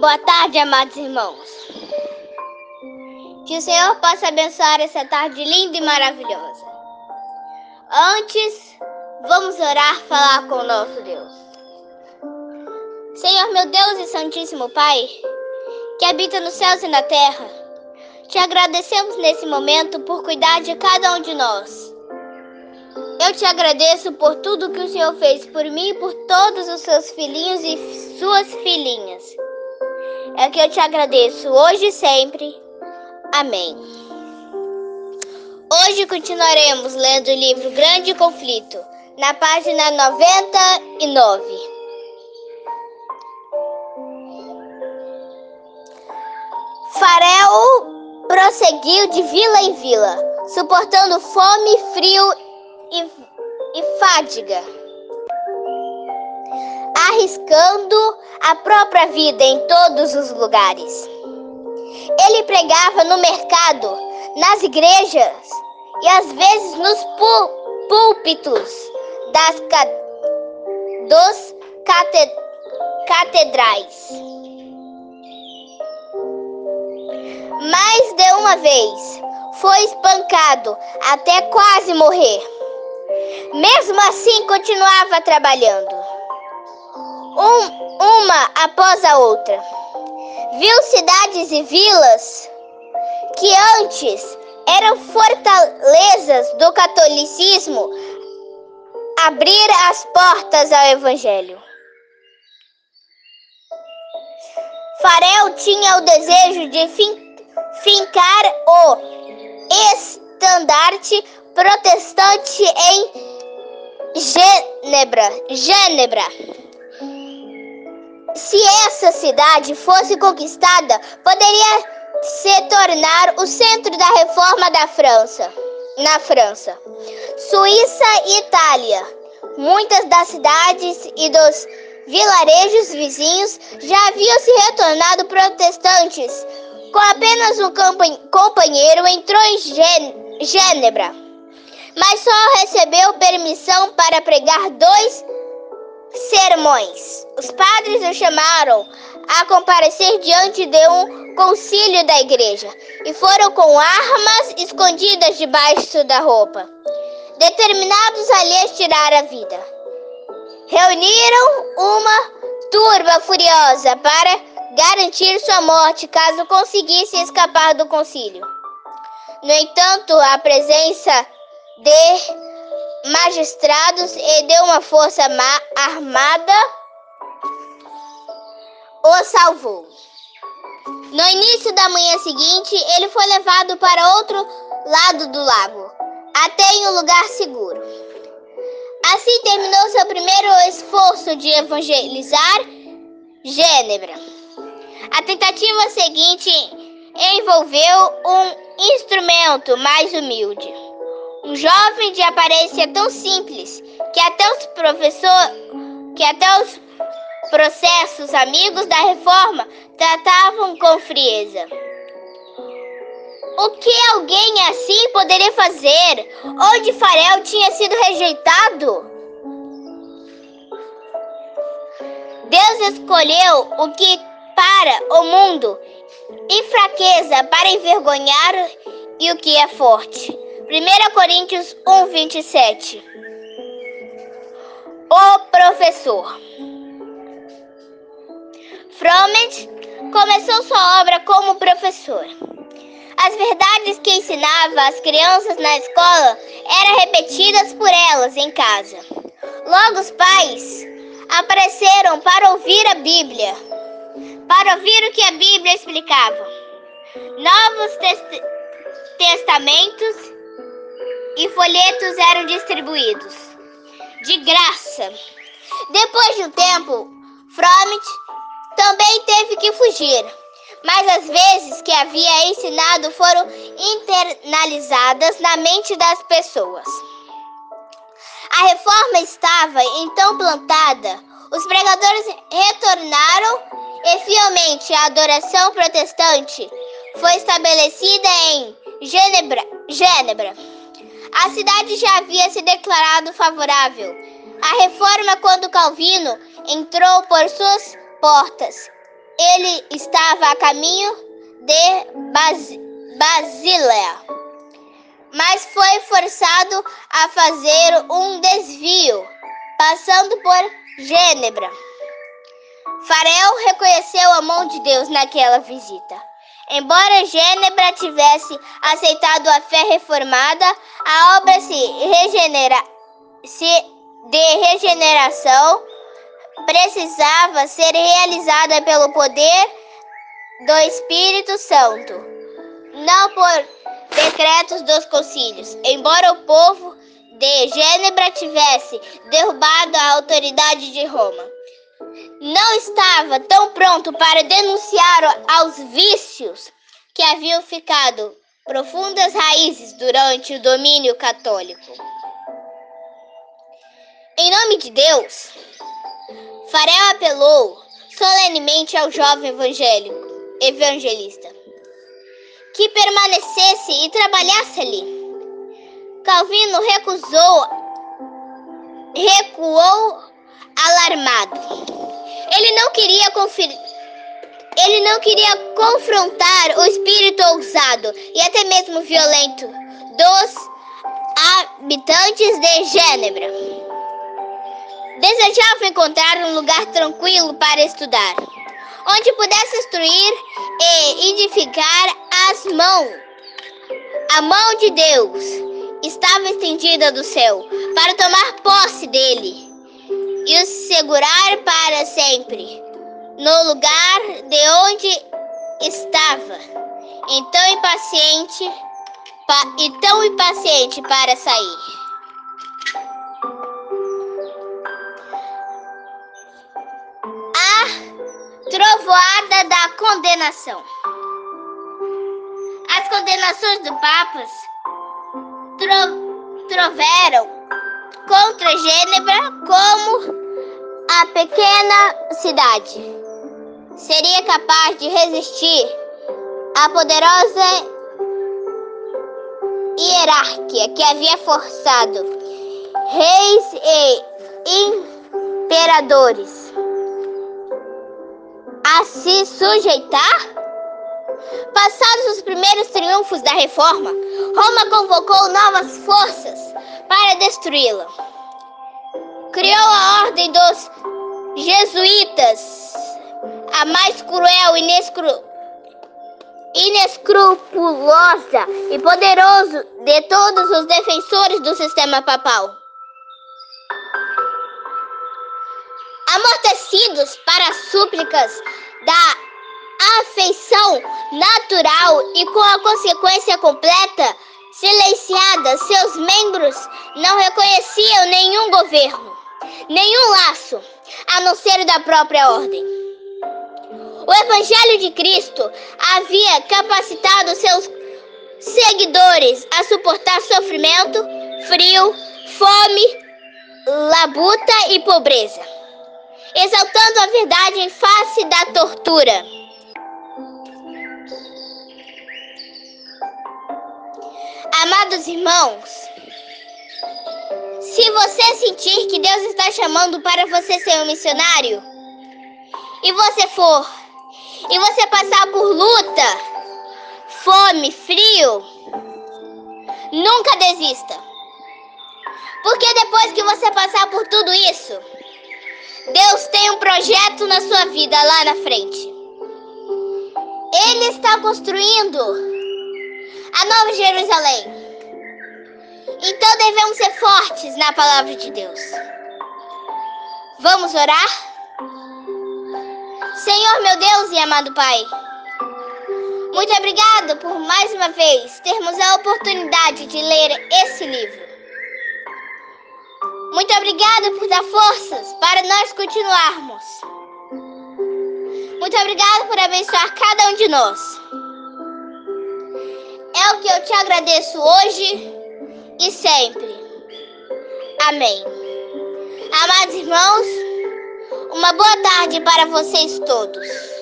Boa tarde, amados irmãos. Que o Senhor possa abençoar essa tarde linda e maravilhosa. Antes, vamos orar, falar com o nosso Deus. Senhor, meu Deus e Santíssimo Pai, que habita nos céus e na terra, te agradecemos nesse momento por cuidar de cada um de nós. Eu te agradeço por tudo que o Senhor fez por mim e por todos os seus filhinhos e suas filhinhas. É que eu te agradeço hoje e sempre. Amém. Hoje continuaremos lendo o livro Grande Conflito, na página 99. Farel prosseguiu de vila em vila, suportando fome, frio e, e fadiga arriscando a própria vida em todos os lugares. Ele pregava no mercado, nas igrejas e às vezes nos púlpitos das dos catedrais. Mais de uma vez foi espancado até quase morrer. Mesmo assim, continuava trabalhando um, uma após a outra. Viu cidades e vilas que antes eram fortalezas do catolicismo abrir as portas ao Evangelho. Farel tinha o desejo de fin fincar o estandarte protestante em Genebra. Genebra. Se essa cidade fosse conquistada, poderia se tornar o centro da reforma da França, na França. Suíça e Itália. Muitas das cidades e dos vilarejos vizinhos já haviam se retornado protestantes. Com apenas um companheiro, entrou em Gênebra, mas só recebeu permissão para pregar dois sermões. Os padres o chamaram a comparecer diante de um concílio da igreja e foram com armas escondidas debaixo da roupa, determinados a lhes tirar a vida. Reuniram uma turba furiosa para garantir sua morte caso conseguisse escapar do concílio. No entanto, a presença de magistrados e de uma força armada o salvou. No início da manhã seguinte, ele foi levado para outro lado do lago, até em um lugar seguro. Assim terminou seu primeiro esforço de evangelizar Gênebra. A tentativa seguinte envolveu um instrumento mais humilde um jovem de aparência tão simples que até os professores, que até os processos amigos da reforma tratavam com frieza. O que alguém assim poderia fazer onde Farel tinha sido rejeitado? Deus escolheu o que para o mundo e fraqueza para envergonhar e o que é forte 1 Coríntios 1, 27. O professor. Froment começou sua obra como professor. As verdades que ensinava às crianças na escola eram repetidas por elas em casa. Logo os pais apareceram para ouvir a Bíblia, para ouvir o que a Bíblia explicava. Novos test testamentos e folhetos eram distribuídos de graça. Depois de um tempo, Frommit também teve que fugir, mas as vezes que havia ensinado foram internalizadas na mente das pessoas. A reforma estava então plantada, os pregadores retornaram e fielmente a adoração protestante foi estabelecida em Genebra. Genebra. A cidade já havia se declarado favorável à reforma forma, quando Calvino entrou por suas portas, ele estava a caminho de Bas Basileia, mas foi forçado a fazer um desvio, passando por Gênebra. Farel reconheceu a mão de Deus naquela visita. Embora Gênebra tivesse aceitado a fé reformada, a obra se regenera, se de regeneração precisava ser realizada pelo poder do Espírito Santo, não por decretos dos concílios. Embora o povo de Gênebra tivesse derrubado a autoridade de Roma, não estava tão pronto para denunciar aos vícios que haviam ficado profundas raízes durante o domínio católico. Em nome de Deus, Farel apelou solenemente ao jovem evangélico, evangelista que permanecesse e trabalhasse ali. Calvino recusou, recuou alarmado. Ele não queria conferir. Ele não queria confrontar o espírito ousado e até mesmo violento dos habitantes de Gênebra. Desejava encontrar um lugar tranquilo para estudar, onde pudesse instruir e edificar as mãos. A mão de Deus estava estendida do céu para tomar posse dele e o segurar para sempre no lugar de onde estava, então impaciente e tão impaciente para sair. A trovoada da condenação. As condenações do Papas tro troveram contra Gênebra como a pequena cidade seria capaz de resistir à poderosa hierarquia que havia forçado reis e imperadores a se sujeitar? Passados os primeiros triunfos da reforma, Roma convocou novas forças para destruí-la. Criou a ordem dos jesuítas, a mais cruel, inescru... inescrupulosa e poderoso de todos os defensores do sistema papal. Amortecidos para as súplicas da afeição natural e com a consequência completa silenciada, seus membros não reconheciam nenhum governo, nenhum laço, a não ser da própria ordem. O Evangelho de Cristo havia capacitado seus seguidores a suportar sofrimento, frio, fome, labuta e pobreza, exaltando a verdade em face da tortura. Amados irmãos, se você sentir que Deus está chamando para você ser um missionário, e você for, e você passar por luta, fome, frio, nunca desista. Porque depois que você passar por tudo isso, Deus tem um projeto na sua vida lá na frente. Ele está construindo a Nova Jerusalém. Então devemos ser fortes na palavra de Deus. Vamos orar? Senhor meu Deus e amado Pai, muito obrigado por mais uma vez termos a oportunidade de ler esse livro. Muito obrigada por dar forças para nós continuarmos. Muito obrigada por abençoar cada um de nós. É o que eu te agradeço hoje e sempre. Amém. Amados irmãos, uma boa tarde para vocês todos.